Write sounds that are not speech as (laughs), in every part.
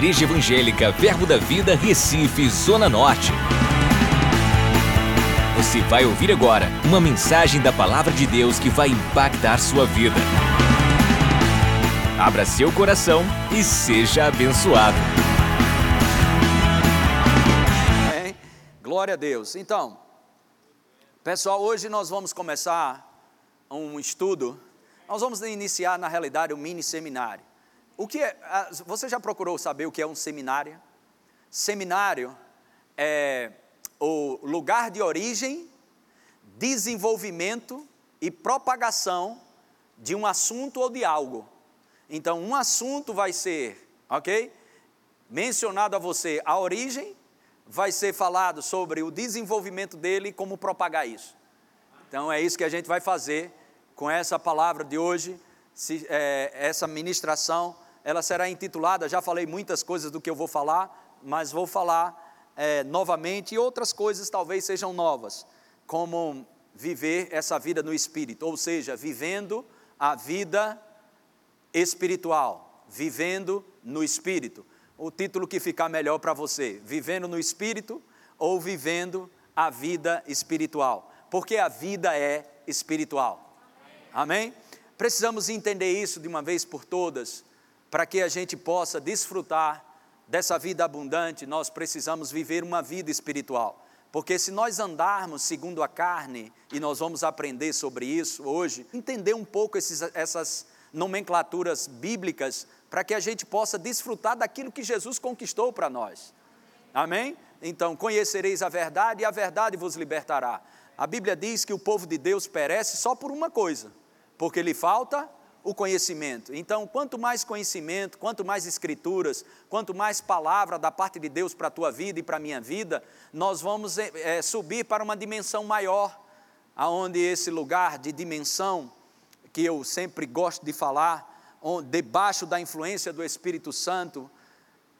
Igreja Evangélica Verbo da Vida, Recife, Zona Norte. Você vai ouvir agora uma mensagem da Palavra de Deus que vai impactar sua vida. Abra seu coração e seja abençoado. Amém? Glória a Deus. Então, pessoal, hoje nós vamos começar um estudo. Nós vamos iniciar, na realidade, um mini seminário. O que é, você já procurou saber o que é um seminário? Seminário é o lugar de origem, desenvolvimento e propagação de um assunto ou de algo. Então, um assunto vai ser, ok? Mencionado a você a origem, vai ser falado sobre o desenvolvimento dele e como propagar isso. Então, é isso que a gente vai fazer com essa palavra de hoje, se, é, essa ministração ela será intitulada, já falei muitas coisas do que eu vou falar, mas vou falar é, novamente e outras coisas talvez sejam novas, como viver essa vida no Espírito, ou seja, vivendo a vida espiritual, vivendo no Espírito. O título que ficar melhor para você, vivendo no Espírito ou vivendo a vida espiritual, porque a vida é espiritual. Amém? Precisamos entender isso de uma vez por todas para que a gente possa desfrutar dessa vida abundante, nós precisamos viver uma vida espiritual. Porque se nós andarmos segundo a carne, e nós vamos aprender sobre isso hoje, entender um pouco esses, essas nomenclaturas bíblicas, para que a gente possa desfrutar daquilo que Jesus conquistou para nós. Amém? Então, conhecereis a verdade e a verdade vos libertará. A Bíblia diz que o povo de Deus perece só por uma coisa, porque lhe falta o conhecimento. Então, quanto mais conhecimento, quanto mais escrituras, quanto mais palavra da parte de Deus para a tua vida e para a minha vida, nós vamos é, subir para uma dimensão maior, aonde esse lugar de dimensão que eu sempre gosto de falar, debaixo da influência do Espírito Santo,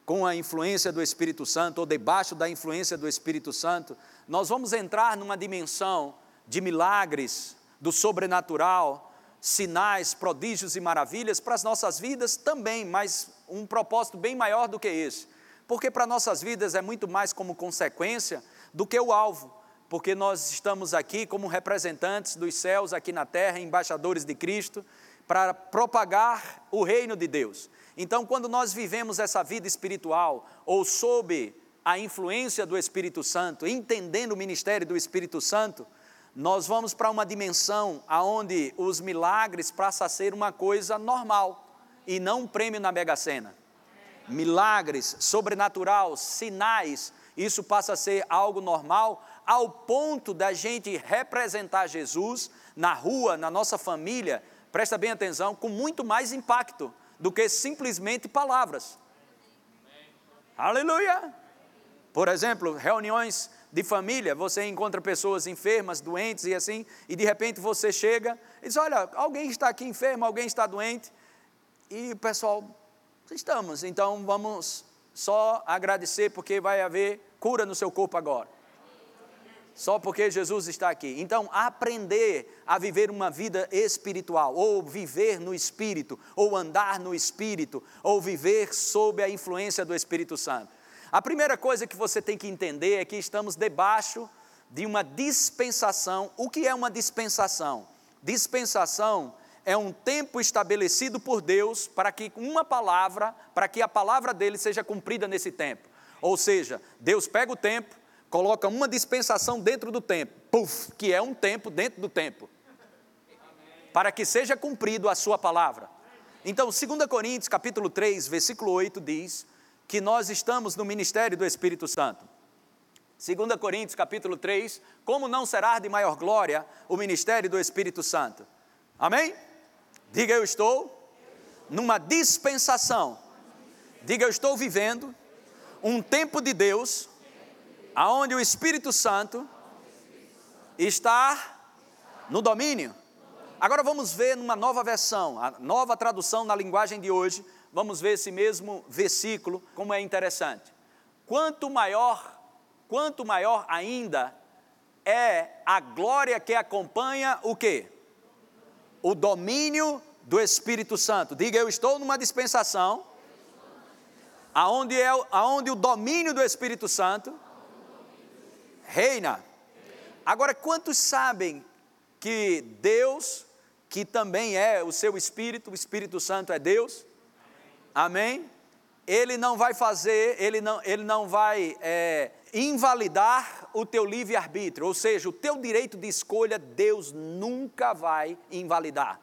com a influência do Espírito Santo, ou debaixo da influência do Espírito Santo, nós vamos entrar numa dimensão de milagres, do sobrenatural, sinais, prodígios e maravilhas para as nossas vidas também, mas um propósito bem maior do que esse. Porque para nossas vidas é muito mais como consequência do que o alvo, porque nós estamos aqui como representantes dos céus aqui na terra, embaixadores de Cristo, para propagar o reino de Deus. Então, quando nós vivemos essa vida espiritual ou sob a influência do Espírito Santo, entendendo o ministério do Espírito Santo, nós vamos para uma dimensão aonde os milagres passam a ser uma coisa normal e não um prêmio na Mega Sena. Milagres, sobrenatural, sinais, isso passa a ser algo normal ao ponto da gente representar Jesus na rua, na nossa família, presta bem atenção, com muito mais impacto do que simplesmente palavras. Aleluia! Por exemplo, reuniões de família, você encontra pessoas enfermas, doentes e assim, e de repente você chega e diz: Olha, alguém está aqui enfermo, alguém está doente, e o pessoal, estamos, então vamos só agradecer porque vai haver cura no seu corpo agora. Só porque Jesus está aqui. Então, aprender a viver uma vida espiritual, ou viver no Espírito, ou andar no Espírito, ou viver sob a influência do Espírito Santo a primeira coisa que você tem que entender é que estamos debaixo de uma dispensação. O que é uma dispensação? Dispensação é um tempo estabelecido por Deus para que uma palavra, para que a palavra dele seja cumprida nesse tempo. Ou seja, Deus pega o tempo, coloca uma dispensação dentro do tempo, puff, que é um tempo dentro do tempo, para que seja cumprido a sua palavra. Então, 2 Coríntios capítulo 3, versículo 8 diz: que nós estamos no ministério do Espírito Santo. 2 Coríntios capítulo 3, como não será de maior glória o ministério do Espírito Santo? Amém? Diga eu estou numa dispensação. Diga eu estou vivendo um tempo de Deus aonde o Espírito Santo está no domínio. Agora vamos ver numa nova versão, a nova tradução na linguagem de hoje, vamos ver esse mesmo versículo, como é interessante. Quanto maior, quanto maior ainda é a glória que acompanha o quê? O domínio do Espírito Santo. Diga, eu estou numa dispensação aonde, é, aonde o domínio do Espírito Santo reina. Agora, quantos sabem que Deus, que também é o seu Espírito, o Espírito Santo é Deus? Amém? Ele não vai fazer, ele não, ele não vai é, invalidar o teu livre-arbítrio, ou seja, o teu direito de escolha, Deus nunca vai invalidar.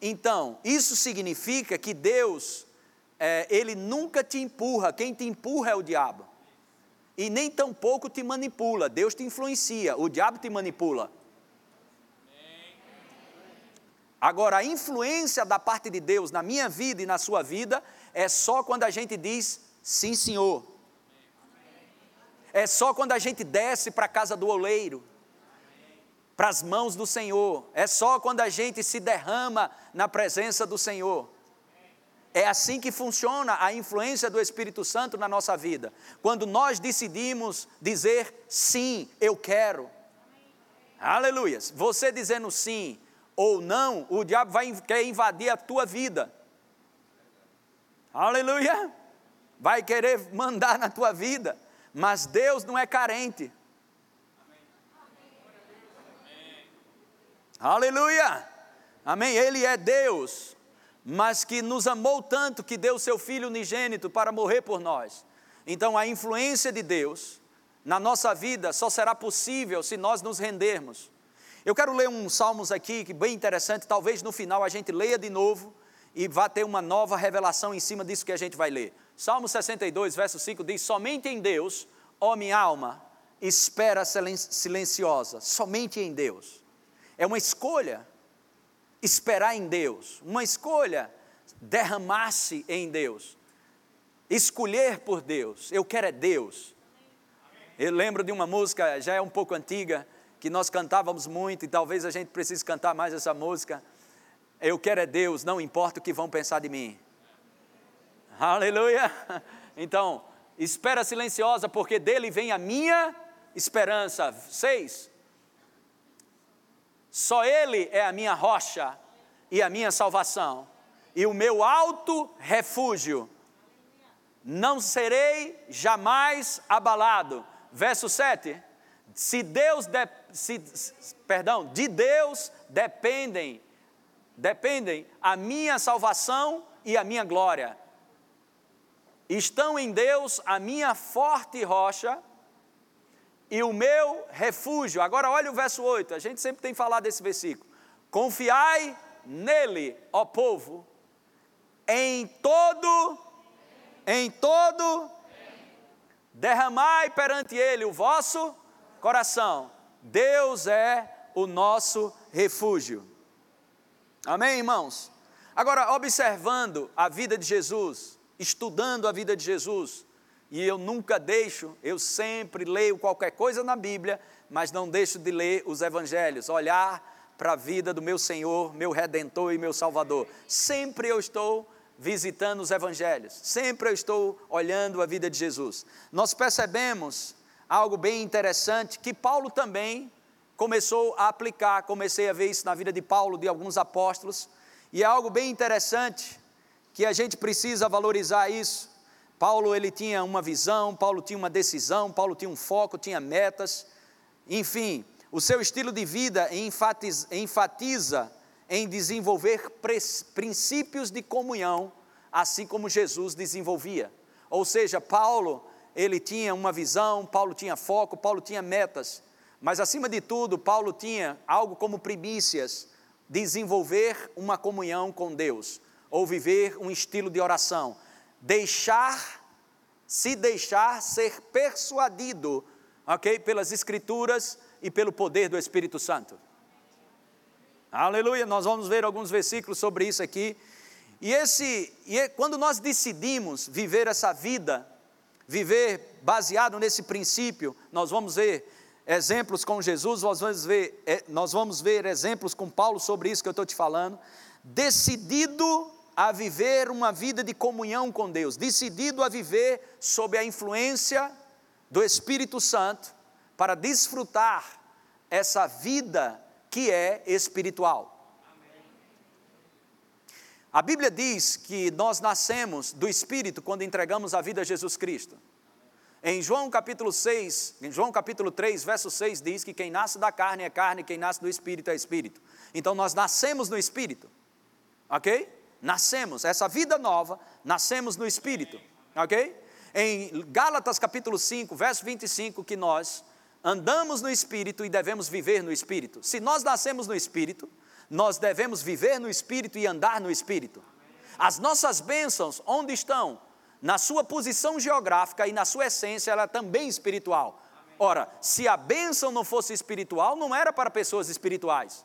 Então, isso significa que Deus, é, Ele nunca te empurra, quem te empurra é o diabo. E nem tampouco te manipula, Deus te influencia, o diabo te manipula. Agora, a influência da parte de Deus na minha vida e na sua vida é só quando a gente diz sim, senhor. É só quando a gente desce para a casa do oleiro, para as mãos do Senhor. É só quando a gente se derrama na presença do Senhor. É assim que funciona a influência do Espírito Santo na nossa vida. Quando nós decidimos dizer sim, eu quero. Aleluia. Você dizendo sim ou não, o diabo vai querer invadir a tua vida. Aleluia. Vai querer mandar na tua vida. Mas Deus não é carente. Aleluia! Amém? Ele é Deus, mas que nos amou tanto que deu seu Filho unigênito para morrer por nós. Então, a influência de Deus na nossa vida só será possível se nós nos rendermos. Eu quero ler um Salmos aqui, que bem interessante, talvez no final a gente leia de novo e vá ter uma nova revelação em cima disso que a gente vai ler. Salmo 62, verso 5 diz: Somente em Deus, ó minha alma, espera silenciosa, somente em Deus. É uma escolha esperar em Deus, uma escolha derramar-se em Deus, escolher por Deus. Eu quero é Deus. Eu lembro de uma música, já é um pouco antiga, que nós cantávamos muito e talvez a gente precise cantar mais essa música. Eu quero é Deus, não importa o que vão pensar de mim. Aleluia! (laughs) Então, espera silenciosa, porque dele vem a minha esperança. Seis. Só Ele é a minha rocha e a minha salvação, e o meu alto refúgio. Não serei jamais abalado. Verso 7. Se Deus, de, se, perdão, de Deus dependem, dependem a minha salvação e a minha glória estão em Deus a minha forte rocha e o meu refúgio. Agora olha o verso 8, a gente sempre tem falado desse versículo. Confiai nele, ó povo, em todo, em todo, derramai perante ele o vosso coração. Deus é o nosso refúgio. Amém, irmãos? Agora, observando a vida de Jesus, estudando a vida de Jesus, e eu nunca deixo, eu sempre leio qualquer coisa na Bíblia, mas não deixo de ler os evangelhos, olhar para a vida do meu Senhor, meu redentor e meu Salvador. Sempre eu estou visitando os evangelhos, sempre eu estou olhando a vida de Jesus. Nós percebemos algo bem interessante que Paulo também começou a aplicar, comecei a ver isso na vida de Paulo, de alguns apóstolos, e é algo bem interessante que a gente precisa valorizar isso. Paulo ele tinha uma visão, Paulo tinha uma decisão, Paulo tinha um foco, tinha metas. Enfim, o seu estilo de vida enfatiza, enfatiza em desenvolver princípios de comunhão, assim como Jesus desenvolvia. Ou seja, Paulo, ele tinha uma visão, Paulo tinha foco, Paulo tinha metas, mas acima de tudo, Paulo tinha algo como primícias, desenvolver uma comunhão com Deus ou viver um estilo de oração. Deixar, se deixar ser persuadido, ok? Pelas Escrituras e pelo poder do Espírito Santo. Aleluia, nós vamos ver alguns versículos sobre isso aqui. E esse, e é, quando nós decidimos viver essa vida, viver baseado nesse princípio, nós vamos ver exemplos com Jesus, nós vamos ver, é, nós vamos ver exemplos com Paulo sobre isso que eu estou te falando. Decidido a viver uma vida de comunhão com Deus, decidido a viver sob a influência do Espírito Santo para desfrutar essa vida que é espiritual. A Bíblia diz que nós nascemos do Espírito quando entregamos a vida a Jesus Cristo. Em João capítulo 6, em João capítulo 3, verso 6 diz que quem nasce da carne é carne, quem nasce do Espírito é Espírito. Então nós nascemos no Espírito, ok? Nascemos, essa vida nova, nascemos no Espírito, ok? Em Gálatas capítulo 5, verso 25, que nós andamos no Espírito e devemos viver no Espírito. Se nós nascemos no Espírito, nós devemos viver no Espírito e andar no Espírito. As nossas bênçãos, onde estão? Na sua posição geográfica e na sua essência, ela é também espiritual. Ora, se a bênção não fosse espiritual, não era para pessoas espirituais.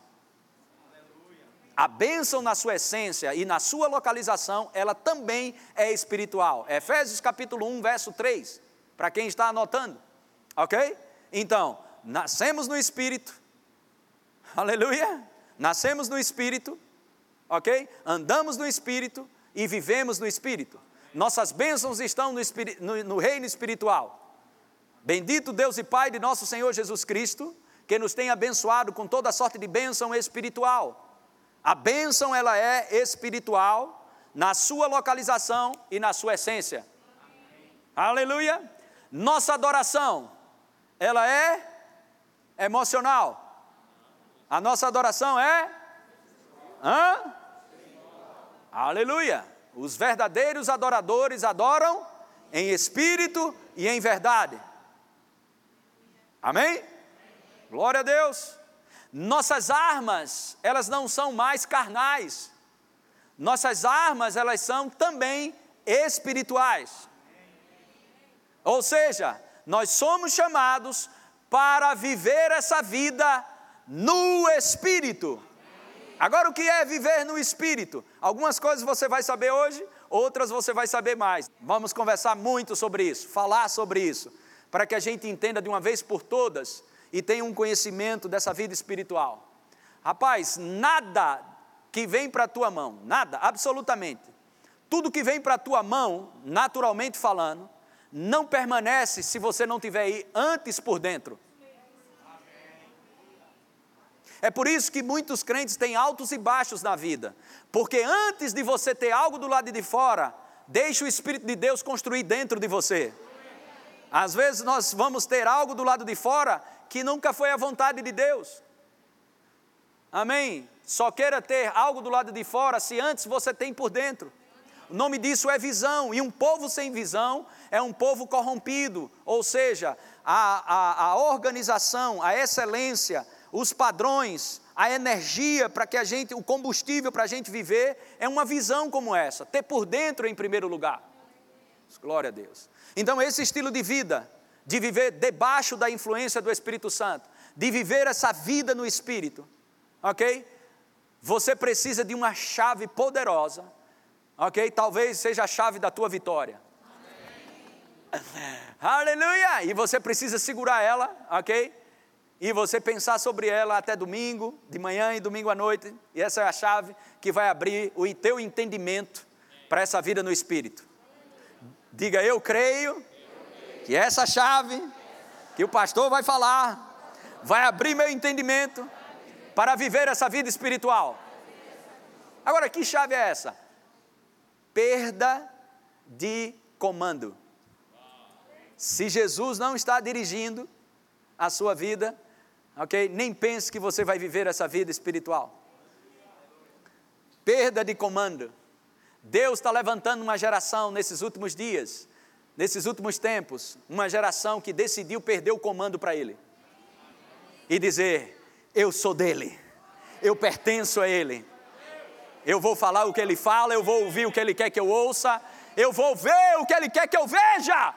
A bênção na sua essência e na sua localização, ela também é espiritual. Efésios capítulo 1, verso 3, para quem está anotando. Ok? Então, nascemos no Espírito. Aleluia nascemos no Espírito, ok? Andamos no Espírito e vivemos no Espírito. Nossas bênçãos estão no, no, no reino espiritual. Bendito Deus e Pai de nosso Senhor Jesus Cristo, que nos tem abençoado com toda sorte de bênção espiritual. A bênção ela é espiritual na sua localização e na sua essência. Aleluia! Nossa adoração, ela é emocional. A nossa adoração é? Hã? Aleluia! Os verdadeiros adoradores adoram em espírito e em verdade. Amém? Glória a Deus. Nossas armas, elas não são mais carnais. Nossas armas, elas são também espirituais. Ou seja, nós somos chamados para viver essa vida no Espírito. Agora, o que é viver no Espírito? Algumas coisas você vai saber hoje, outras você vai saber mais. Vamos conversar muito sobre isso, falar sobre isso, para que a gente entenda de uma vez por todas e tenha um conhecimento dessa vida espiritual. Rapaz, nada que vem para a tua mão, nada, absolutamente. Tudo que vem para a tua mão, naturalmente falando, não permanece se você não tiver aí antes por dentro. É por isso que muitos crentes têm altos e baixos na vida, porque antes de você ter algo do lado de fora, deixe o Espírito de Deus construir dentro de você. Às vezes nós vamos ter algo do lado de fora que nunca foi a vontade de Deus. Amém? Só queira ter algo do lado de fora se antes você tem por dentro. O nome disso é visão, e um povo sem visão é um povo corrompido, ou seja, a, a, a organização, a excelência, os padrões, a energia para que a gente, o combustível para a gente viver é uma visão como essa, ter por dentro em primeiro lugar. Glória a Deus. Então, esse estilo de vida, de viver debaixo da influência do Espírito Santo, de viver essa vida no Espírito, ok? Você precisa de uma chave poderosa, ok? Talvez seja a chave da tua vitória. (laughs) Aleluia! E você precisa segurar ela, ok? E você pensar sobre ela até domingo, de manhã e domingo à noite, e essa é a chave que vai abrir o teu entendimento para essa vida no Espírito. Diga, eu creio que essa chave que o pastor vai falar vai abrir meu entendimento para viver essa vida espiritual. Agora, que chave é essa? Perda de comando. Se Jesus não está dirigindo a sua vida, ok? Nem pense que você vai viver essa vida espiritual. Perda de comando. Deus está levantando uma geração nesses últimos dias, nesses últimos tempos, uma geração que decidiu perder o comando para Ele e dizer: Eu sou dele, eu pertenço a Ele, eu vou falar o que Ele fala, eu vou ouvir o que Ele quer que eu ouça, eu vou ver o que Ele quer que eu veja.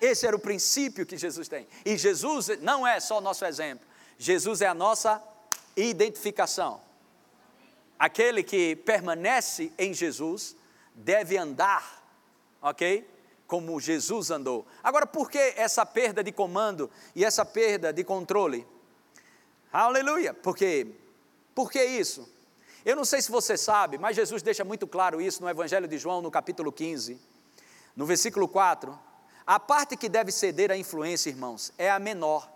Esse era o princípio que Jesus tem. E Jesus não é só o nosso exemplo, Jesus é a nossa identificação. Aquele que permanece em Jesus deve andar, ok? Como Jesus andou. Agora, por que essa perda de comando e essa perda de controle? Aleluia! Porque, por que isso? Eu não sei se você sabe, mas Jesus deixa muito claro isso no Evangelho de João, no capítulo 15, no versículo 4. A parte que deve ceder à influência, irmãos, é a menor.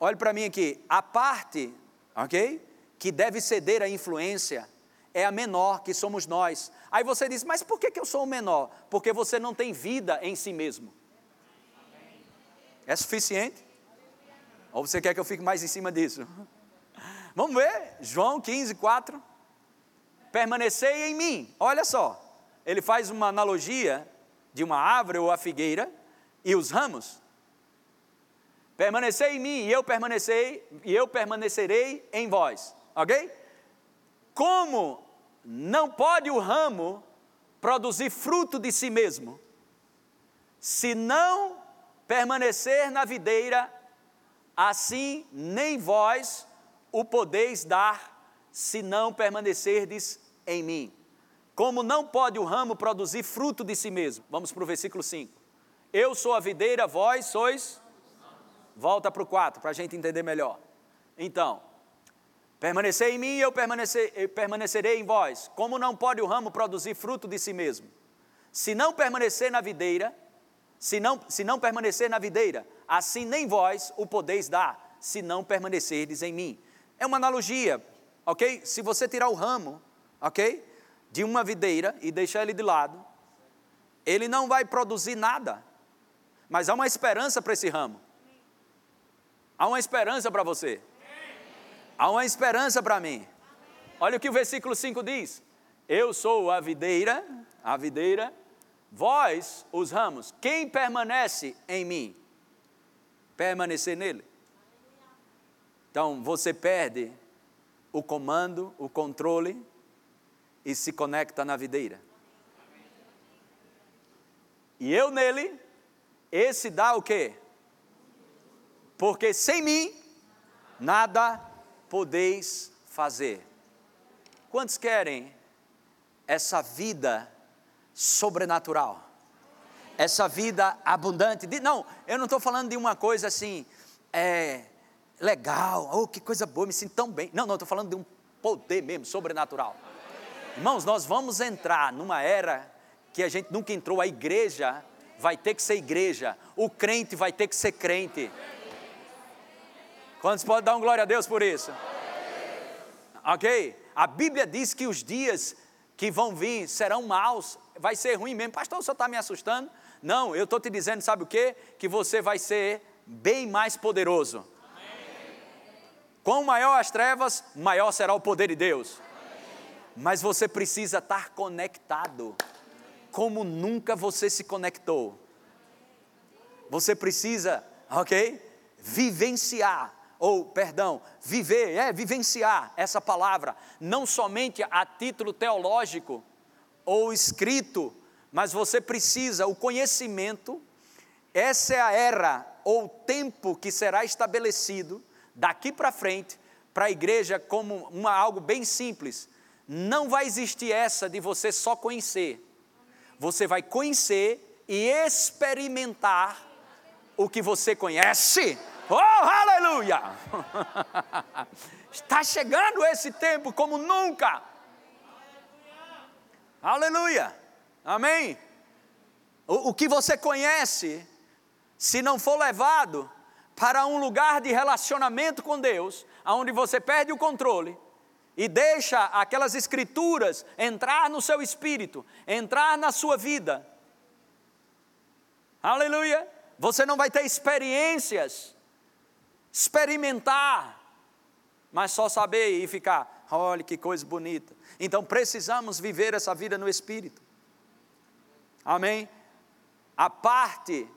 Olhe para mim aqui. A parte, ok? que deve ceder à influência é a menor, que somos nós. Aí você diz, mas por que, que eu sou o menor? Porque você não tem vida em si mesmo. É suficiente? Ou você quer que eu fique mais em cima disso? (laughs) Vamos ver, João 15, 4. Permanecei em mim. Olha só, ele faz uma analogia de uma árvore ou a figueira e os ramos. Permanecei em mim e eu permanecerei e eu permanecerei em vós. OK? Como não pode o ramo produzir fruto de si mesmo, se não permanecer na videira, assim nem vós o podeis dar, se não permanecerdes em mim. Como não pode o ramo produzir fruto de si mesmo. Vamos para o versículo 5. Eu sou a videira, vós sois. Volta para o 4, para a gente entender melhor. Então, permanecer em mim e eu permanecer, eu permanecerei em vós. Como não pode o ramo produzir fruto de si mesmo? Se não permanecer na videira, se não, se não permanecer na videira, assim nem vós o podeis dar, se não permanecerdes em mim. É uma analogia, ok? Se você tirar o ramo, ok? De uma videira e deixar ele de lado, ele não vai produzir nada, mas há uma esperança para esse ramo. Há uma esperança para você. Há uma esperança para mim. Olha o que o versículo 5 diz: Eu sou a videira, a videira, vós os ramos. Quem permanece em mim? Permanecer nele. Então você perde o comando, o controle e se conecta na videira. E eu nele, esse dá o quê? Porque sem mim nada podeis fazer. Quantos querem essa vida sobrenatural? Essa vida abundante? Não, eu não estou falando de uma coisa assim, é, legal, oh, que coisa boa, me sinto tão bem. Não, não, estou falando de um poder mesmo, sobrenatural. Irmãos, nós vamos entrar numa era que a gente nunca entrou, a igreja vai ter que ser igreja, o crente vai ter que ser crente. Quantos podem dar um glória a Deus por isso? Ok? A Bíblia diz que os dias que vão vir serão maus, vai ser ruim mesmo. Pastor, o senhor está me assustando? Não, eu estou te dizendo, sabe o que? Que você vai ser bem mais poderoso. Quão maior as trevas, maior será o poder de Deus. Mas você precisa estar conectado, como nunca você se conectou. Você precisa, ok? Vivenciar, ou perdão, viver, é vivenciar essa palavra, não somente a título teológico ou escrito, mas você precisa, o conhecimento, essa é a era ou tempo que será estabelecido daqui para frente, para a igreja como uma, algo bem simples. Não vai existir essa de você só conhecer. Você vai conhecer e experimentar o que você conhece. Oh, aleluia! (laughs) Está chegando esse tempo como nunca. Aleluia! Amém? O, o que você conhece, se não for levado para um lugar de relacionamento com Deus, onde você perde o controle e deixa aquelas escrituras entrar no seu espírito, entrar na sua vida. Aleluia! Você não vai ter experiências, experimentar, mas só saber e ficar, olha que coisa bonita. Então precisamos viver essa vida no espírito. Amém? A parte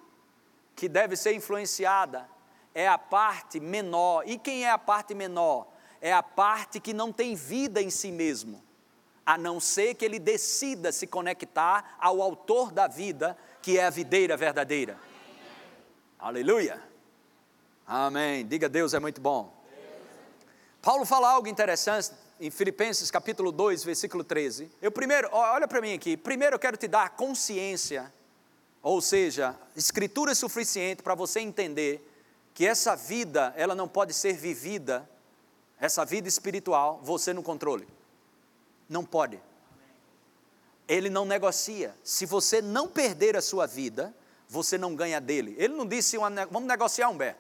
que deve ser influenciada é a parte menor. E quem é a parte menor? É a parte que não tem vida em si mesmo, a não ser que ele decida se conectar ao autor da vida, que é a videira verdadeira. Amém. Aleluia. Amém. Diga Deus é muito bom. Paulo fala algo interessante em Filipenses capítulo 2, versículo 13. Eu primeiro, olha para mim aqui, primeiro eu quero te dar consciência, ou seja, escritura suficiente para você entender que essa vida, ela não pode ser vivida, essa vida espiritual, você no controle. Não pode. Ele não negocia. Se você não perder a sua vida, você não ganha dele. Ele não disse, uma, vamos negociar, Humberto.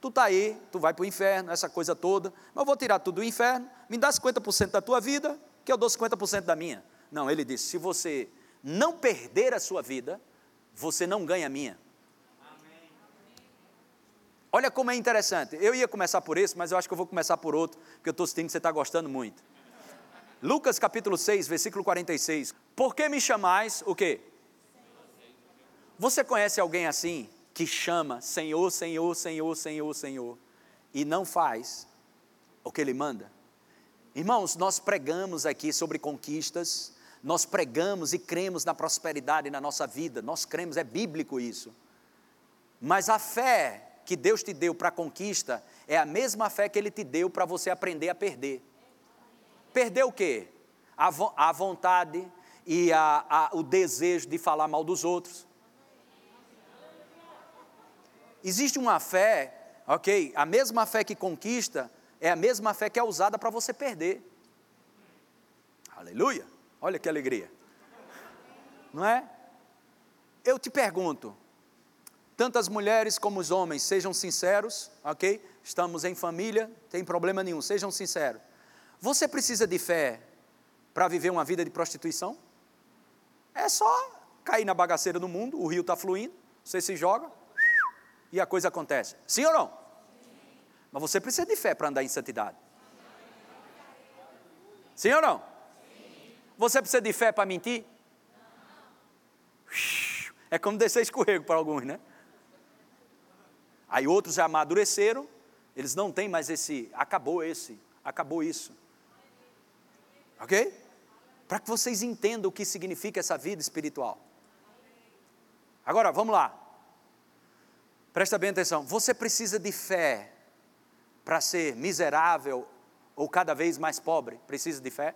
Tu está aí, tu vai para o inferno, essa coisa toda, mas eu vou tirar tudo do inferno, Me dá 50% da tua vida, que eu dou 50% da minha. Não, ele disse: se você não perder a sua vida, você não ganha a minha. Olha como é interessante. Eu ia começar por esse, mas eu acho que eu vou começar por outro, porque eu estou sentindo que você está gostando muito. Lucas capítulo 6, versículo 46. Por que me chamais o quê? Você conhece alguém assim que chama Senhor, Senhor, Senhor, Senhor, Senhor e não faz o que ele manda? Irmãos, nós pregamos aqui sobre conquistas, nós pregamos e cremos na prosperidade na nossa vida, nós cremos, é bíblico isso. Mas a fé que Deus te deu para conquista é a mesma fé que Ele te deu para você aprender a perder. Perder o quê? A, vo a vontade e a, a, o desejo de falar mal dos outros. Existe uma fé, ok? A mesma fé que conquista é a mesma fé que é usada para você perder. Aleluia! Olha que alegria. Não é? Eu te pergunto, tanto as mulheres como os homens, sejam sinceros, ok? Estamos em família, tem problema nenhum, sejam sinceros. Você precisa de fé para viver uma vida de prostituição? É só cair na bagaceira do mundo, o rio está fluindo, você se joga e a coisa acontece. Sim ou não? Mas você precisa de fé para andar em santidade. Sim ou não? Você precisa de fé para mentir? É como descer escorrego para alguns, né? Aí outros já amadureceram, eles não têm mais esse, acabou esse, acabou isso. Ok? Para que vocês entendam o que significa essa vida espiritual. Agora, vamos lá. Presta bem atenção. Você precisa de fé para ser miserável ou cada vez mais pobre? Precisa de fé?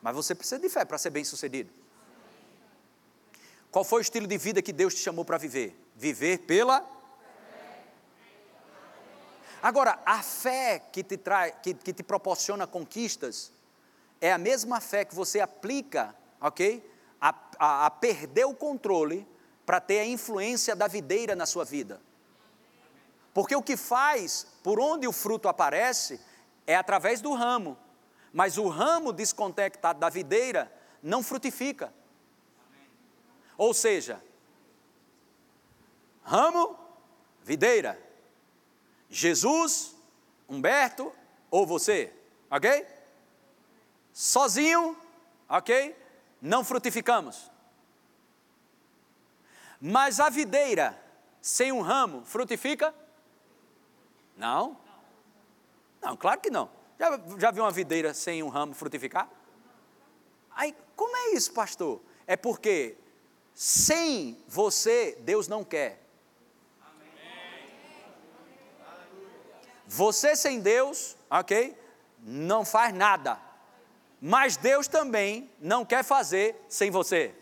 Mas você precisa de fé para ser bem sucedido. Qual foi o estilo de vida que Deus te chamou para viver? Viver pela Agora, a fé que te, trai, que, que te proporciona conquistas é a mesma fé que você aplica, ok? A, a, a perder o controle para ter a influência da videira na sua vida. Porque o que faz, por onde o fruto aparece, é através do ramo. Mas o ramo desconectado da videira não frutifica. Ou seja, ramo, videira. Jesus, Humberto ou você, ok? Sozinho, ok? Não frutificamos. Mas a videira sem um ramo frutifica? Não. Não, claro que não. Já, já viu uma videira sem um ramo frutificar? Aí, como é isso, pastor? É porque sem você, Deus não quer. Você sem Deus, ok? Não faz nada. Mas Deus também não quer fazer sem você.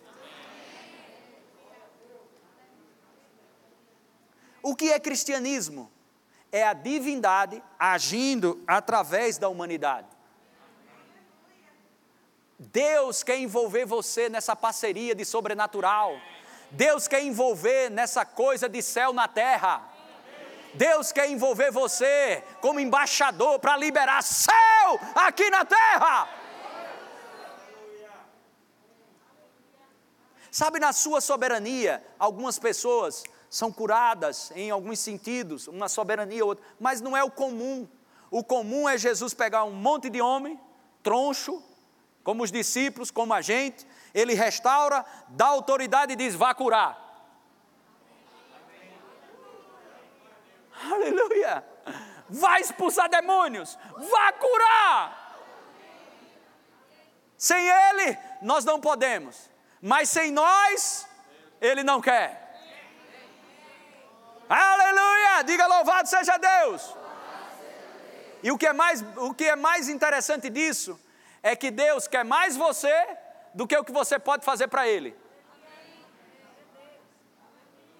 O que é cristianismo? É a divindade agindo através da humanidade. Deus quer envolver você nessa parceria de sobrenatural. Deus quer envolver nessa coisa de céu na terra. Deus quer envolver você como embaixador para liberar céu aqui na terra. Sabe, na sua soberania, algumas pessoas são curadas em alguns sentidos, uma soberania ou outra, mas não é o comum. O comum é Jesus pegar um monte de homem, troncho, como os discípulos, como a gente, ele restaura, dá autoridade e diz: vá curar. (laughs) Aleluia! Vai expulsar demônios, vá curar. Sem Ele, nós não podemos, mas sem nós, Ele não quer. Aleluia! Diga louvado seja Deus. E o que, é mais, o que é mais interessante disso é que Deus quer mais você do que o que você pode fazer para Ele.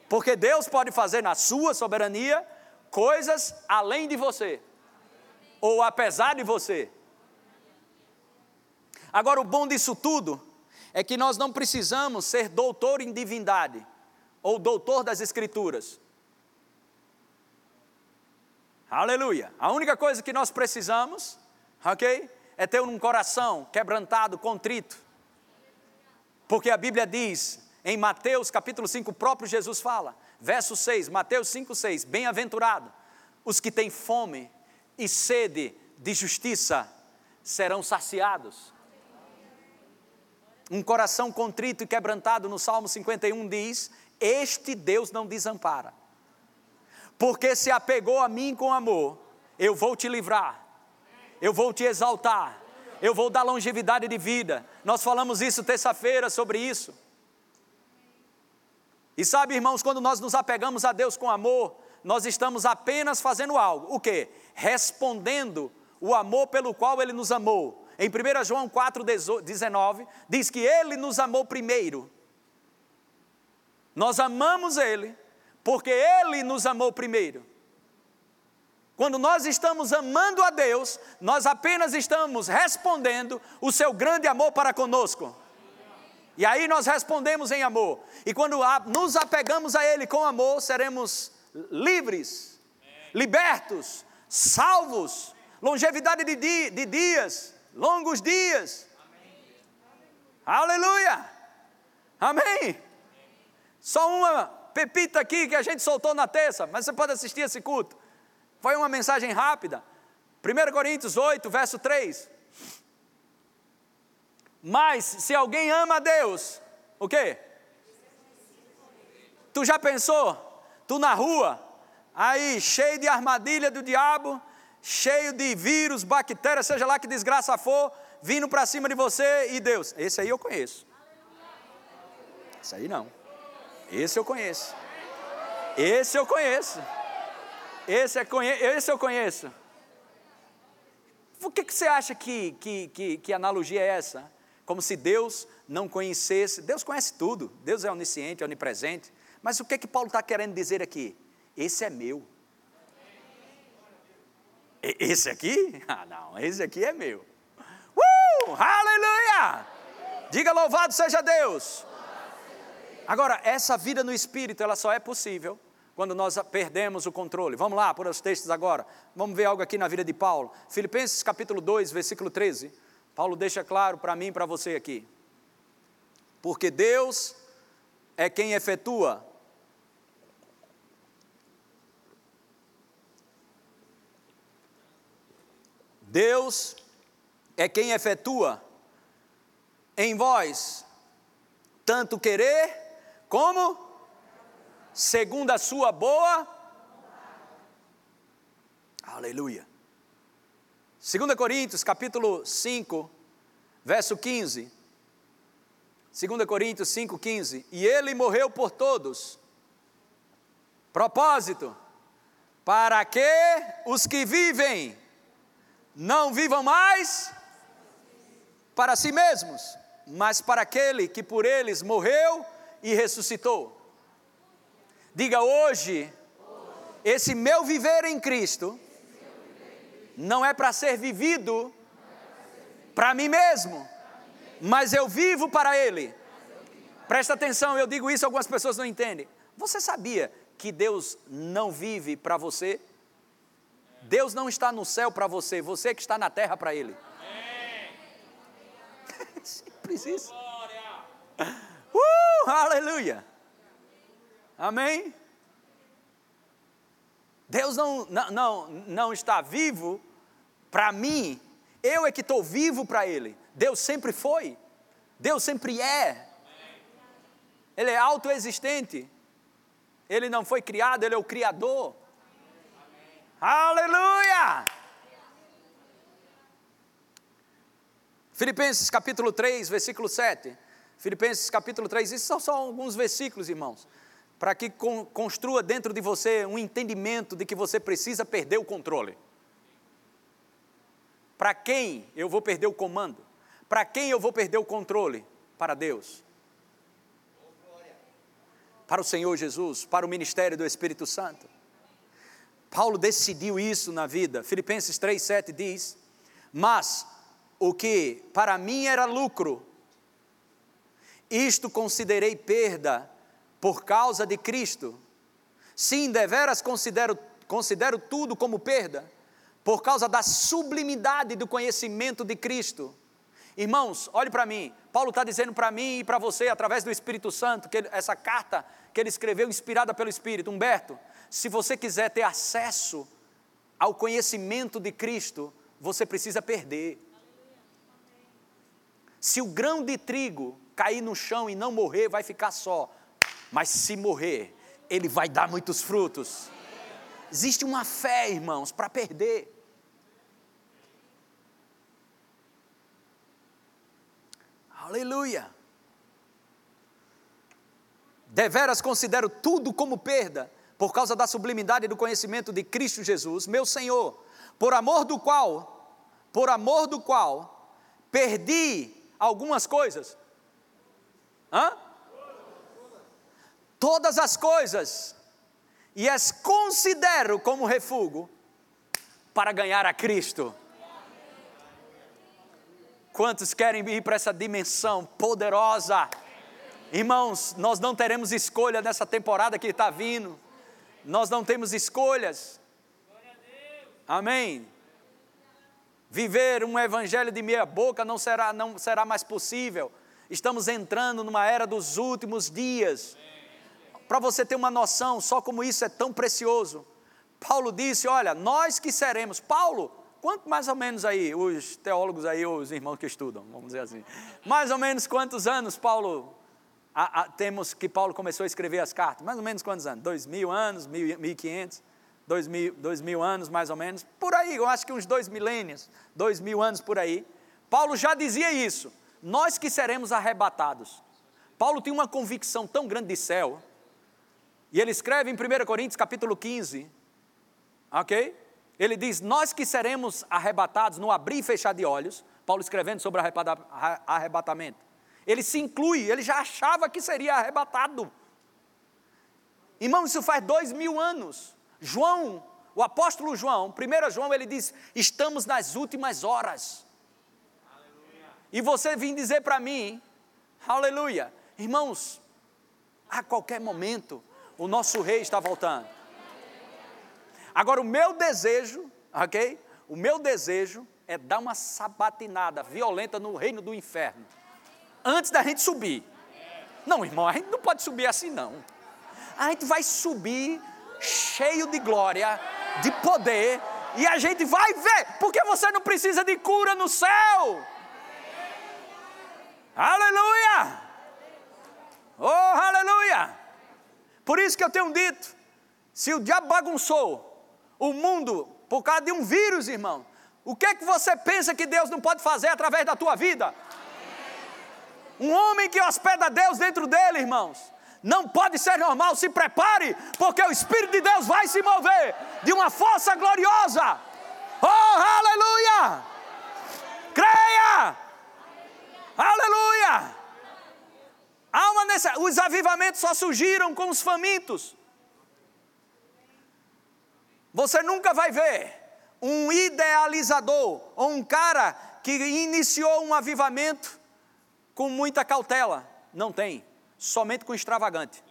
Porque Deus pode fazer na sua soberania coisas além de você, ou apesar de você. Agora, o bom disso tudo é que nós não precisamos ser doutor em divindade ou doutor das Escrituras. Aleluia. A única coisa que nós precisamos, ok? É ter um coração quebrantado, contrito. Porque a Bíblia diz, em Mateus capítulo 5, o próprio Jesus fala, verso 6, Mateus 5, 6, bem-aventurado os que têm fome e sede de justiça serão saciados. Um coração contrito e quebrantado, no Salmo 51 diz: Este Deus não desampara, porque se apegou a mim com amor, eu vou te livrar, eu vou te exaltar, eu vou dar longevidade de vida. Nós falamos isso terça-feira sobre isso. E sabe, irmãos, quando nós nos apegamos a Deus com amor, nós estamos apenas fazendo algo. O que? Respondendo o amor pelo qual Ele nos amou. Em 1 João 4,19, diz que Ele nos amou primeiro. Nós amamos Ele, porque Ele nos amou primeiro. Quando nós estamos amando a Deus, nós apenas estamos respondendo o seu grande amor para conosco. E aí nós respondemos em amor. E quando nos apegamos a Ele com amor, seremos livres, libertos, salvos, longevidade de, de dias, longos dias. Aleluia! Amém! Só uma pepita aqui que a gente soltou na terça, mas você pode assistir esse culto. Foi uma mensagem rápida. 1 Coríntios 8, verso 3. Mas se alguém ama a Deus, o quê? Tu já pensou? Tu na rua, aí cheio de armadilha do diabo, cheio de vírus, bactérias, seja lá que desgraça for, vindo para cima de você e Deus. Esse aí eu conheço. Esse aí não. Esse eu conheço. Esse eu conheço. Esse, é conhe... Esse eu conheço. Por que, que você acha que, que, que, que analogia é essa? Como se Deus não conhecesse. Deus conhece tudo. Deus é onisciente, onipresente. Mas o que que Paulo está querendo dizer aqui? Esse é meu. Esse aqui? (laughs) Ah, não, esse aqui é meu. Uh! Aleluia! Diga louvado seja Deus. Agora, essa vida no espírito, ela só é possível quando nós perdemos o controle. Vamos lá, por os textos agora. Vamos ver algo aqui na vida de Paulo. Filipenses capítulo 2, versículo 13. Paulo deixa claro para mim e para você aqui. Porque Deus é quem efetua Deus é quem efetua em vós tanto querer como segundo a sua boa. Aleluia. 2 Coríntios, capítulo 5, verso 15. 2 Coríntios 5, 15. E ele morreu por todos. Propósito: para que os que vivem não vivam mais para si mesmos, mas para aquele que por eles morreu e ressuscitou. Diga hoje, esse meu viver em Cristo não é para ser vivido para mim mesmo, mas eu vivo para Ele. Presta atenção, eu digo isso, algumas pessoas não entendem. Você sabia que Deus não vive para você? Deus não está no céu para você, você que está na terra para Ele. (laughs) Simples isso. Uh, aleluia. Amém? Deus não, não, não, não está vivo para mim, eu é que estou vivo para Ele. Deus sempre foi, Deus sempre é. Ele é autoexistente, Ele não foi criado, Ele é o Criador. Aleluia! Filipenses capítulo 3, versículo 7. Filipenses capítulo 3, isso são só alguns versículos, irmãos, para que construa dentro de você um entendimento de que você precisa perder o controle. Para quem eu vou perder o comando? Para quem eu vou perder o controle? Para Deus. Para o Senhor Jesus, para o ministério do Espírito Santo. Paulo decidiu isso na vida. Filipenses 3,7 diz: Mas o que para mim era lucro, isto considerei perda por causa de Cristo. Sim, deveras considero, considero tudo como perda, por causa da sublimidade do conhecimento de Cristo. Irmãos, olhe para mim. Paulo está dizendo para mim e para você, através do Espírito Santo, que ele, essa carta que ele escreveu, inspirada pelo Espírito. Humberto, se você quiser ter acesso ao conhecimento de Cristo, você precisa perder. Se o grão de trigo cair no chão e não morrer, vai ficar só. Mas se morrer, ele vai dar muitos frutos. Existe uma fé, irmãos, para perder. Aleluia. Deveras considero tudo como perda, por causa da sublimidade do conhecimento de Cristo Jesus, meu Senhor, por amor do qual, por amor do qual, perdi algumas coisas. Hã? Todas as coisas, e as considero como refúgio para ganhar a Cristo. Quantos querem ir para essa dimensão poderosa? Irmãos, nós não teremos escolha nessa temporada que está vindo. Nós não temos escolhas. Amém. Viver um evangelho de meia boca não será, não será mais possível. Estamos entrando numa era dos últimos dias. Para você ter uma noção, só como isso é tão precioso. Paulo disse: Olha, nós que seremos. Paulo, Quanto mais ou menos aí, os teólogos aí, os irmãos que estudam, vamos dizer assim, mais ou menos quantos anos Paulo, a, a, temos que Paulo começou a escrever as cartas? Mais ou menos quantos anos? Dois mil anos, mil, mil e quinhentos, dois mil, dois mil anos mais ou menos, por aí, eu acho que uns dois milênios, dois mil anos por aí. Paulo já dizia isso, nós que seremos arrebatados. Paulo tem uma convicção tão grande de céu, e ele escreve em 1 Coríntios capítulo 15, ok? Ele diz: Nós que seremos arrebatados no abrir e fechar de olhos, Paulo escrevendo sobre arrebatamento. Ele se inclui, ele já achava que seria arrebatado. Irmão, isso faz dois mil anos. João, o apóstolo João, 1 João, ele diz: Estamos nas últimas horas. Aleluia. E você vem dizer para mim, aleluia, irmãos, a qualquer momento o nosso rei está voltando. Agora, o meu desejo, ok? O meu desejo é dar uma sabatinada violenta no reino do inferno, antes da gente subir. Não, irmão, a gente não pode subir assim, não. A gente vai subir cheio de glória, de poder, e a gente vai ver, porque você não precisa de cura no céu. Aleluia! Oh, aleluia! Por isso que eu tenho dito: se o diabo bagunçou o mundo por causa de um vírus, irmão. O que é que você pensa que Deus não pode fazer através da tua vida? Um homem que hospeda Deus dentro dele, irmãos, não pode ser normal. Se prepare, porque o Espírito de Deus vai se mover de uma força gloriosa. Oh, aleluia! Creia! Aleluia! Há uma Os avivamentos só surgiram com os famintos. Você nunca vai ver um idealizador ou um cara que iniciou um avivamento com muita cautela. Não tem. Somente com extravagante.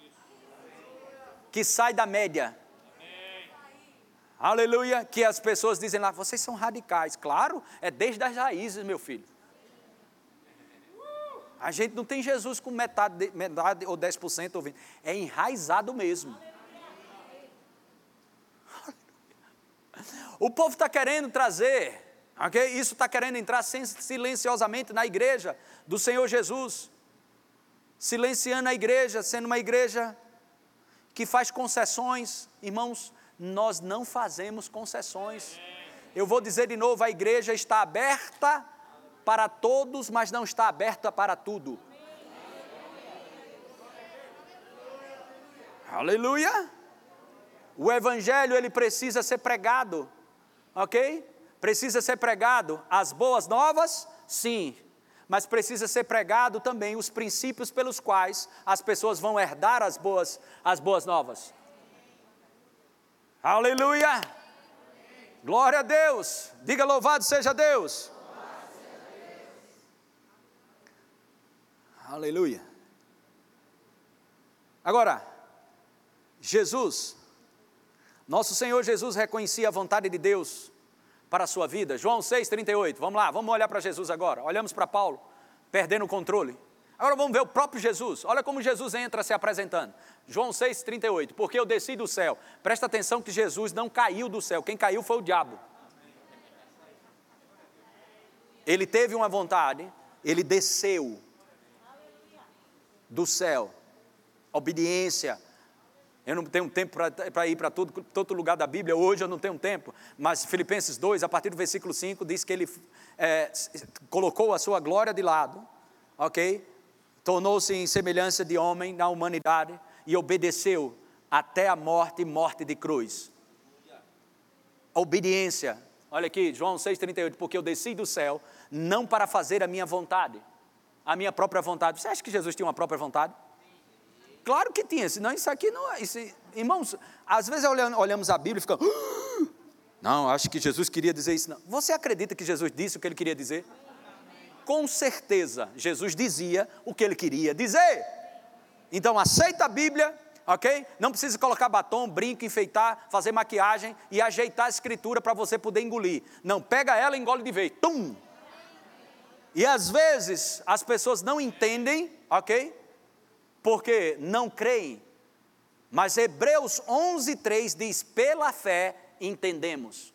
Que sai da média. Aleluia. Que as pessoas dizem lá, vocês são radicais. Claro, é desde as raízes, meu filho. A gente não tem Jesus com metade, metade ou 10% ouvindo. É enraizado mesmo. O povo está querendo trazer, ok? Isso está querendo entrar silenciosamente na igreja do Senhor Jesus, silenciando a igreja, sendo uma igreja que faz concessões. Irmãos, nós não fazemos concessões. Eu vou dizer de novo: a igreja está aberta para todos, mas não está aberta para tudo. Aleluia! O evangelho ele precisa ser pregado, ok? Precisa ser pregado as boas novas, sim, mas precisa ser pregado também os princípios pelos quais as pessoas vão herdar as boas, as boas novas. Aleluia! Glória a Deus! Diga louvado seja Deus! Aleluia! Agora, Jesus nosso Senhor Jesus reconhecia a vontade de Deus para a sua vida? João 6,38. Vamos lá, vamos olhar para Jesus agora. Olhamos para Paulo, perdendo o controle. Agora vamos ver o próprio Jesus. Olha como Jesus entra se apresentando. João 6,38. Porque eu desci do céu. Presta atenção que Jesus não caiu do céu. Quem caiu foi o diabo. Ele teve uma vontade, ele desceu do céu. Obediência, eu não tenho tempo para ir para todo, todo lugar da Bíblia, hoje eu não tenho tempo, mas Filipenses 2, a partir do versículo 5, diz que ele é, colocou a sua glória de lado, ok? Tornou-se em semelhança de homem na humanidade e obedeceu até a morte e morte de cruz. Obediência. Olha aqui, João 6,38, porque eu desci do céu não para fazer a minha vontade, a minha própria vontade. Você acha que Jesus tinha uma própria vontade? Claro que tinha, senão isso aqui não. Isso, irmãos, às vezes olhamos a Bíblia e ficamos. Ah, não, acho que Jesus queria dizer isso. Não. Você acredita que Jesus disse o que ele queria dizer? Com certeza, Jesus dizia o que ele queria dizer. Então, aceita a Bíblia, ok? Não precisa colocar batom, brinco, enfeitar, fazer maquiagem e ajeitar a escritura para você poder engolir. Não, pega ela e engole de vez. Tum! E às vezes as pessoas não entendem, ok? Porque não creem. Mas Hebreus 11:3 diz: "Pela fé entendemos".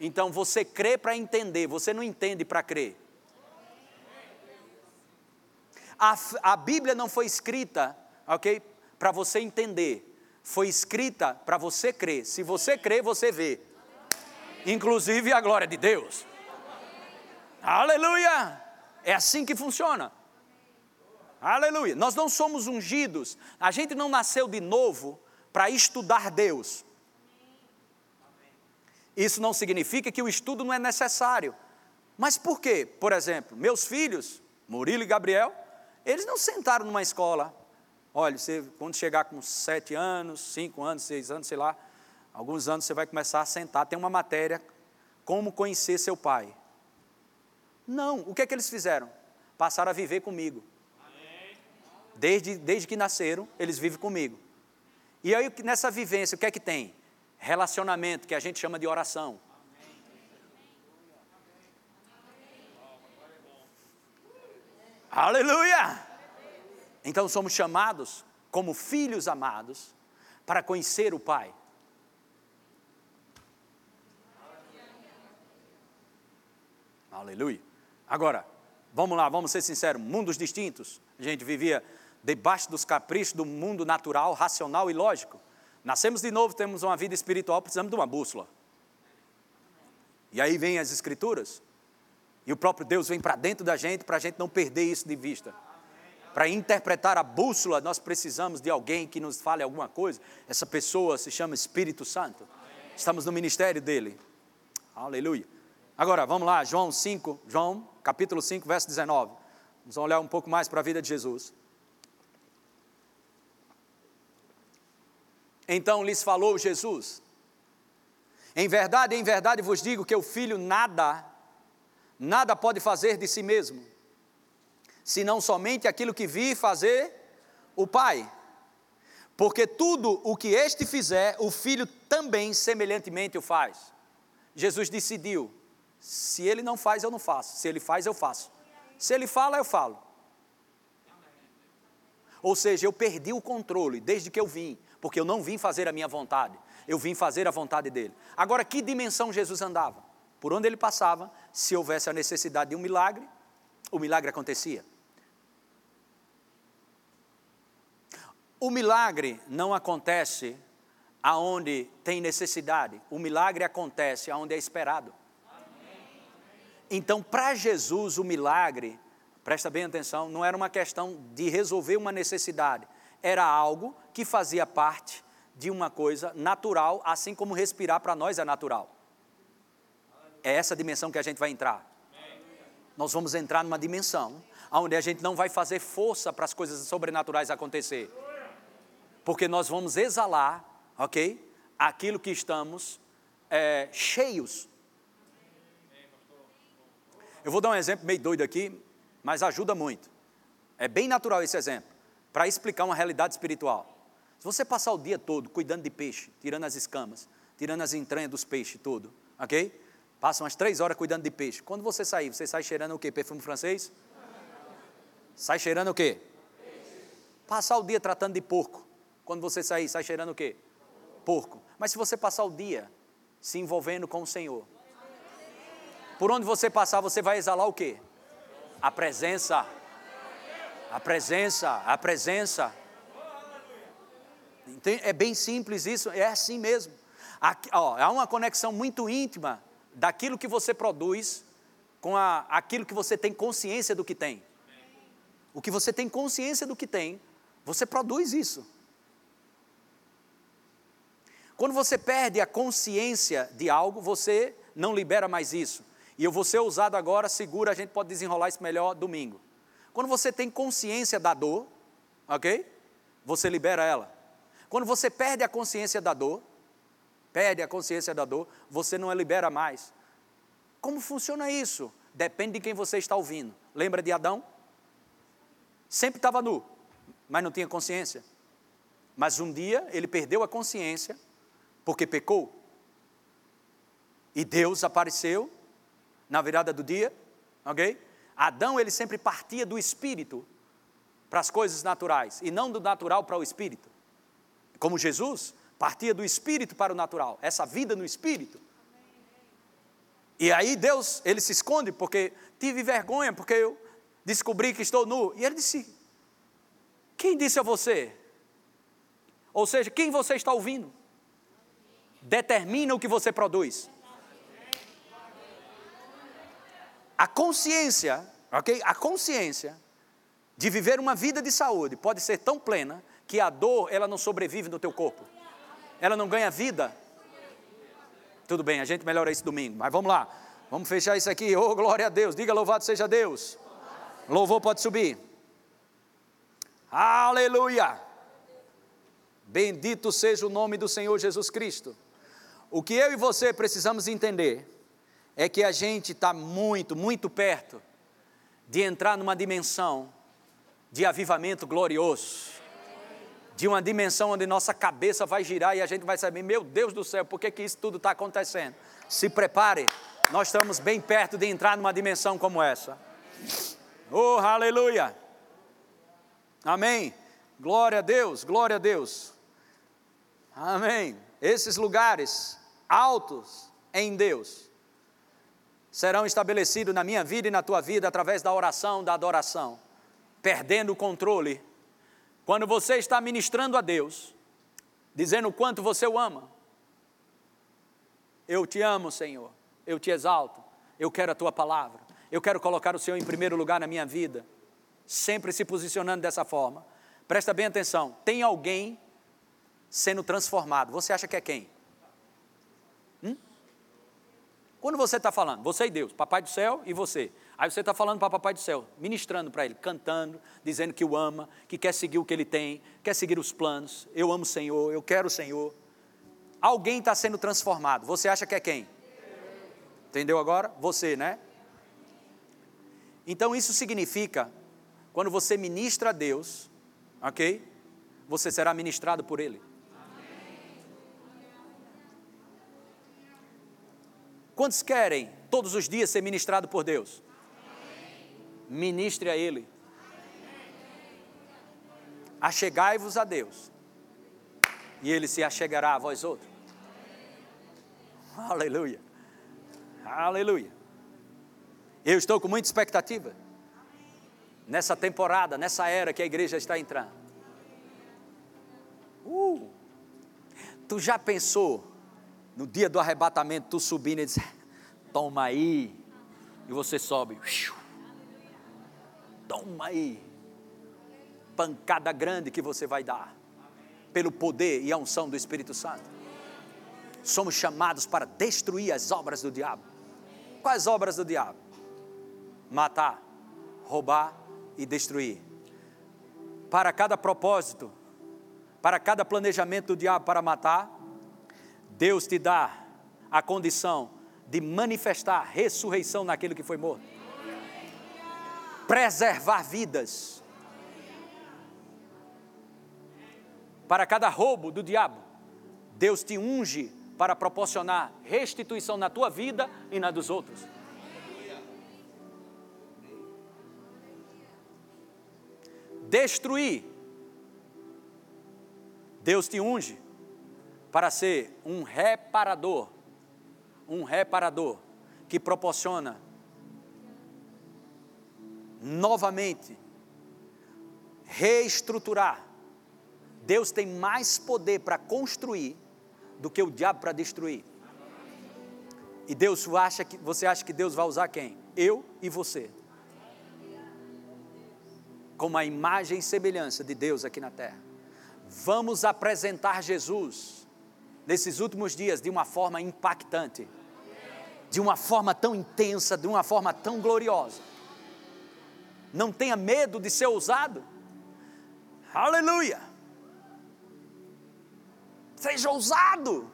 Então você crê para entender, você não entende para crer. A, a Bíblia não foi escrita, ok, para você entender. Foi escrita para você crer. Se você crê, você vê. Inclusive a glória de Deus. Aleluia! É assim que funciona. Aleluia. Nós não somos ungidos, a gente não nasceu de novo para estudar Deus. Isso não significa que o estudo não é necessário. Mas por quê? Por exemplo, meus filhos, Murilo e Gabriel, eles não sentaram numa escola. Olha, você, quando chegar com sete anos, cinco anos, seis anos, sei lá, alguns anos você vai começar a sentar. Tem uma matéria, como conhecer seu pai. Não, o que é que eles fizeram? Passaram a viver comigo. Desde, desde que nasceram, eles vivem comigo. E aí, nessa vivência, o que é que tem? Relacionamento, que a gente chama de oração. Aleluia! Então somos chamados como filhos amados para conhecer o Pai. Aleluia. Agora, vamos lá, vamos ser sinceros: mundos distintos. A gente vivia debaixo dos caprichos do mundo natural, racional e lógico. Nascemos de novo, temos uma vida espiritual, precisamos de uma bússola. E aí vem as escrituras, e o próprio Deus vem para dentro da gente para a gente não perder isso de vista. Para interpretar a bússola, nós precisamos de alguém que nos fale alguma coisa. Essa pessoa se chama Espírito Santo. Estamos no ministério dele. Aleluia. Agora, vamos lá, João 5, João, capítulo 5, verso 19. Vamos olhar um pouco mais para a vida de Jesus. Então lhes falou Jesus: Em verdade, em verdade vos digo que o filho nada, nada pode fazer de si mesmo, senão somente aquilo que vi fazer o Pai. Porque tudo o que este fizer, o filho também semelhantemente o faz. Jesus decidiu: se ele não faz, eu não faço, se ele faz, eu faço. Se ele fala, eu falo. Ou seja, eu perdi o controle desde que eu vim porque eu não vim fazer a minha vontade, eu vim fazer a vontade dele. Agora, que dimensão Jesus andava? Por onde ele passava, se houvesse a necessidade de um milagre, o milagre acontecia. O milagre não acontece aonde tem necessidade, o milagre acontece aonde é esperado. Então, para Jesus, o milagre, presta bem atenção, não era uma questão de resolver uma necessidade, era algo que fazia parte de uma coisa natural, assim como respirar para nós é natural. É essa dimensão que a gente vai entrar. Nós vamos entrar numa dimensão onde a gente não vai fazer força para as coisas sobrenaturais acontecer. Porque nós vamos exalar, ok? Aquilo que estamos é, cheios. Eu vou dar um exemplo meio doido aqui, mas ajuda muito. É bem natural esse exemplo para explicar uma realidade espiritual. Se você passar o dia todo cuidando de peixe, tirando as escamas, tirando as entranhas dos peixes, tudo, ok? Passa umas três horas cuidando de peixe. Quando você sair, você sai cheirando o quê? Perfume francês? Sai cheirando o quê? Passar o dia tratando de porco. Quando você sair, sai cheirando o quê? Porco. Mas se você passar o dia se envolvendo com o Senhor, por onde você passar, você vai exalar o quê? A presença. A presença, a presença. É bem simples isso, é assim mesmo. Aqui, ó, há uma conexão muito íntima daquilo que você produz com a, aquilo que você tem consciência do que tem. O que você tem consciência do que tem, você produz isso. Quando você perde a consciência de algo, você não libera mais isso. E eu vou ser usado agora, segura, a gente pode desenrolar isso melhor domingo. Quando você tem consciência da dor, ok? Você libera ela. Quando você perde a consciência da dor, perde a consciência da dor, você não a libera mais. Como funciona isso? Depende de quem você está ouvindo. Lembra de Adão? Sempre estava nu, mas não tinha consciência. Mas um dia ele perdeu a consciência porque pecou. E Deus apareceu na virada do dia, ok? Adão ele sempre partia do espírito para as coisas naturais e não do natural para o espírito. Como Jesus partia do espírito para o natural, essa vida no espírito. E aí Deus, ele se esconde porque tive vergonha, porque eu descobri que estou nu. E ele disse: Quem disse a você? Ou seja, quem você está ouvindo? Determina o que você produz. A consciência, ok? A consciência de viver uma vida de saúde pode ser tão plena que a dor ela não sobrevive no teu corpo. Ela não ganha vida. Tudo bem, a gente melhora isso domingo, mas vamos lá. Vamos fechar isso aqui. Oh, glória a Deus. Diga louvado seja Deus. Louvor pode subir. Aleluia. Bendito seja o nome do Senhor Jesus Cristo. O que eu e você precisamos entender é que a gente está muito, muito perto de entrar numa dimensão de avivamento glorioso, de uma dimensão onde nossa cabeça vai girar e a gente vai saber, meu Deus do céu, por que, que isso tudo está acontecendo? Se prepare, nós estamos bem perto de entrar numa dimensão como essa. Oh, aleluia! Amém. Glória a Deus, glória a Deus. Amém. Esses lugares altos em Deus serão estabelecidos na minha vida e na tua vida através da oração, da adoração, perdendo o controle. Quando você está ministrando a Deus, dizendo o quanto você o ama, eu te amo, Senhor, eu te exalto, eu quero a tua palavra, eu quero colocar o Senhor em primeiro lugar na minha vida, sempre se posicionando dessa forma. Presta bem atenção: tem alguém sendo transformado, você acha que é quem? Quando você está falando, você e Deus, Papai do céu e você. Aí você está falando para Papai do céu, ministrando para Ele, cantando, dizendo que o ama, que quer seguir o que Ele tem, quer seguir os planos. Eu amo o Senhor, eu quero o Senhor. Alguém está sendo transformado. Você acha que é quem? Entendeu agora? Você, né? Então isso significa, quando você ministra a Deus, ok? Você será ministrado por Ele. Quantos querem todos os dias ser ministrado por Deus? Ministre a Ele. Achegai-vos a Deus, e Ele se achegará a vós outros. Aleluia. Aleluia. Eu estou com muita expectativa nessa temporada, nessa era que a igreja está entrando. Uh, tu já pensou no dia do arrebatamento, tu subindo e diz: Toma aí. E você sobe. Toma aí. Pancada grande que você vai dar. Pelo poder e a unção do Espírito Santo. Somos chamados para destruir as obras do diabo. Quais obras do diabo? Matar, roubar e destruir. Para cada propósito, para cada planejamento do diabo para matar, Deus te dá a condição de manifestar ressurreição naquele que foi morto. Preservar vidas. Para cada roubo do diabo, Deus te unge para proporcionar restituição na tua vida e na dos outros. Destruir. Deus te unge para ser um reparador, um reparador que proporciona novamente reestruturar. Deus tem mais poder para construir do que o diabo para destruir. E Deus acha que você acha que Deus vai usar quem? Eu e você. Como a imagem e semelhança de Deus aqui na terra. Vamos apresentar Jesus nesses últimos dias de uma forma impactante, de uma forma tão intensa, de uma forma tão gloriosa. Não tenha medo de ser ousado. Aleluia! Seja ousado.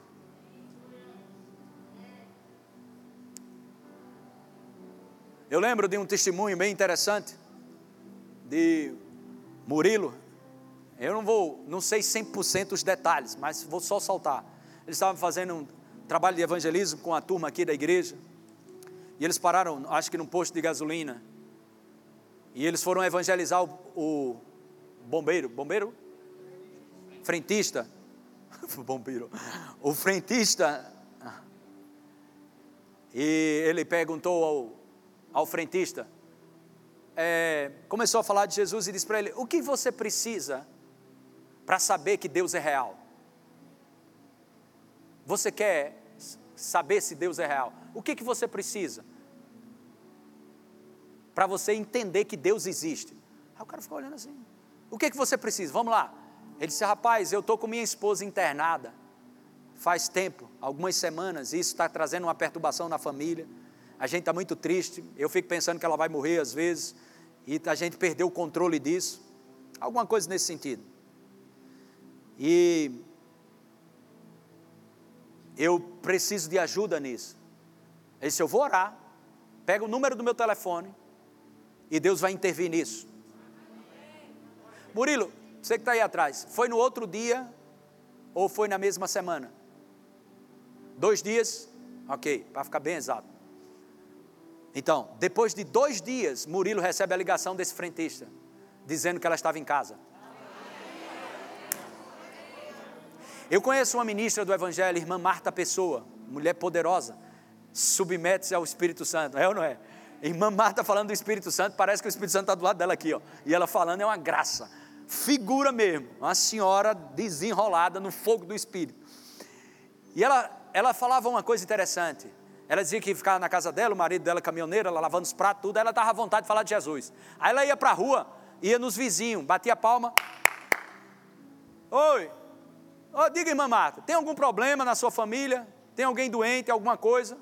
Eu lembro de um testemunho bem interessante de Murilo. Eu não vou, não sei 100% os detalhes, mas vou só saltar. Eles estavam fazendo um trabalho de evangelismo com a turma aqui da igreja. E eles pararam, acho que num posto de gasolina. E eles foram evangelizar o, o bombeiro, bombeiro? Frentista. (laughs) bombeiro. O frentista. E ele perguntou ao, ao frentista, é, começou a falar de Jesus e disse para ele: O que você precisa para saber que Deus é real? Você quer saber se Deus é real? O que, que você precisa? Para você entender que Deus existe. Aí o cara ficou olhando assim. O que, que você precisa? Vamos lá. Ele disse: Rapaz, eu estou com minha esposa internada faz tempo, algumas semanas, e isso está trazendo uma perturbação na família. A gente está muito triste. Eu fico pensando que ela vai morrer às vezes, e a gente perdeu o controle disso. Alguma coisa nesse sentido. E eu preciso de ajuda nisso. Ele disse: Eu vou orar, pega o número do meu telefone e Deus vai intervir nisso. Murilo, você que está aí atrás, foi no outro dia ou foi na mesma semana? Dois dias? Ok, para ficar bem exato. Então, depois de dois dias, Murilo recebe a ligação desse frentista, dizendo que ela estava em casa. Eu conheço uma ministra do Evangelho, irmã Marta Pessoa, mulher poderosa, submete-se ao Espírito Santo, é ou não é? Irmã Marta falando do Espírito Santo, parece que o Espírito Santo está do lado dela aqui, ó. E ela falando é uma graça figura mesmo, uma senhora desenrolada no fogo do Espírito. E ela, ela falava uma coisa interessante. Ela dizia que ficava na casa dela, o marido dela caminhoneiro, ela lavando os pratos, tudo, ela estava à vontade de falar de Jesus. Aí ela ia para a rua, ia nos vizinhos, batia palma. Oi, oh, diga irmã Marta, tem algum problema na sua família? Tem alguém doente, alguma coisa?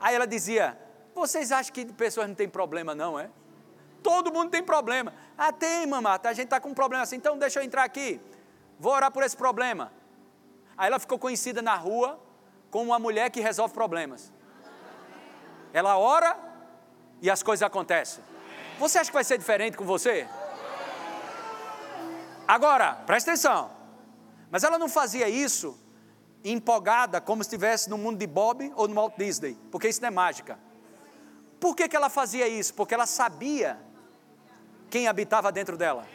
Aí ela dizia, vocês acham que pessoas não têm problema não, é? Todo mundo tem problema. Ah, tem, mamata, a gente está com um problema assim, então deixa eu entrar aqui. Vou orar por esse problema. Aí ela ficou conhecida na rua como uma mulher que resolve problemas. Ela ora e as coisas acontecem. Você acha que vai ser diferente com você? Agora, presta atenção. Mas ela não fazia isso empolgada como se estivesse no mundo de Bob ou no Walt Disney, porque isso não é mágica. Por que, que ela fazia isso? Porque ela sabia quem habitava dentro dela.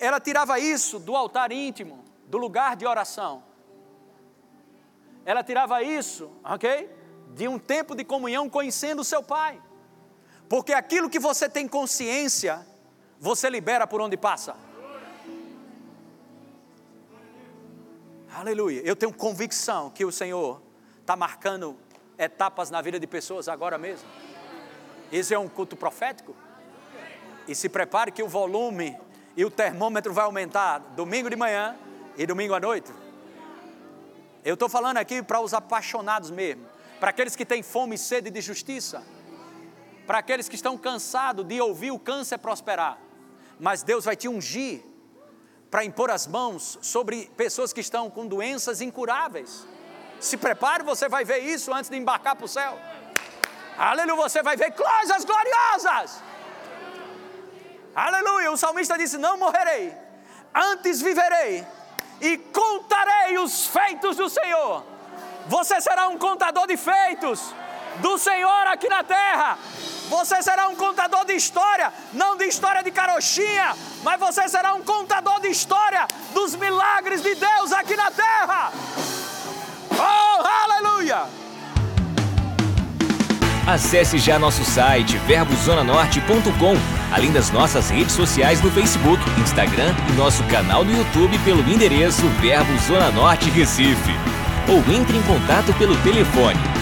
Ela tirava isso do altar íntimo, do lugar de oração. Ela tirava isso, ok? De um tempo de comunhão conhecendo o seu Pai. Porque aquilo que você tem consciência, você libera por onde passa. Aleluia. Eu tenho convicção que o Senhor está marcando etapas na vida de pessoas agora mesmo. Esse é um culto profético. E se prepare que o volume e o termômetro vai aumentar domingo de manhã e domingo à noite. Eu estou falando aqui para os apaixonados mesmo, para aqueles que têm fome e sede de justiça, para aqueles que estão cansados de ouvir o câncer prosperar. Mas Deus vai te ungir para impor as mãos sobre pessoas que estão com doenças incuráveis. Se prepare, você vai ver isso antes de embarcar para o céu. Aleluia, você vai ver coisas gloriosas. Aleluia! O salmista disse: Não morrerei, antes viverei e contarei os feitos do Senhor. Você será um contador de feitos do Senhor aqui na terra. Você será um contador de história, não de história de carochinha, mas você será um contador de história dos milagres de Deus aqui na terra. Oh, aleluia! Acesse já nosso site verbozonanorte.com, além das nossas redes sociais no Facebook, Instagram e nosso canal no YouTube pelo endereço Verbo Zona Norte Recife. Ou entre em contato pelo telefone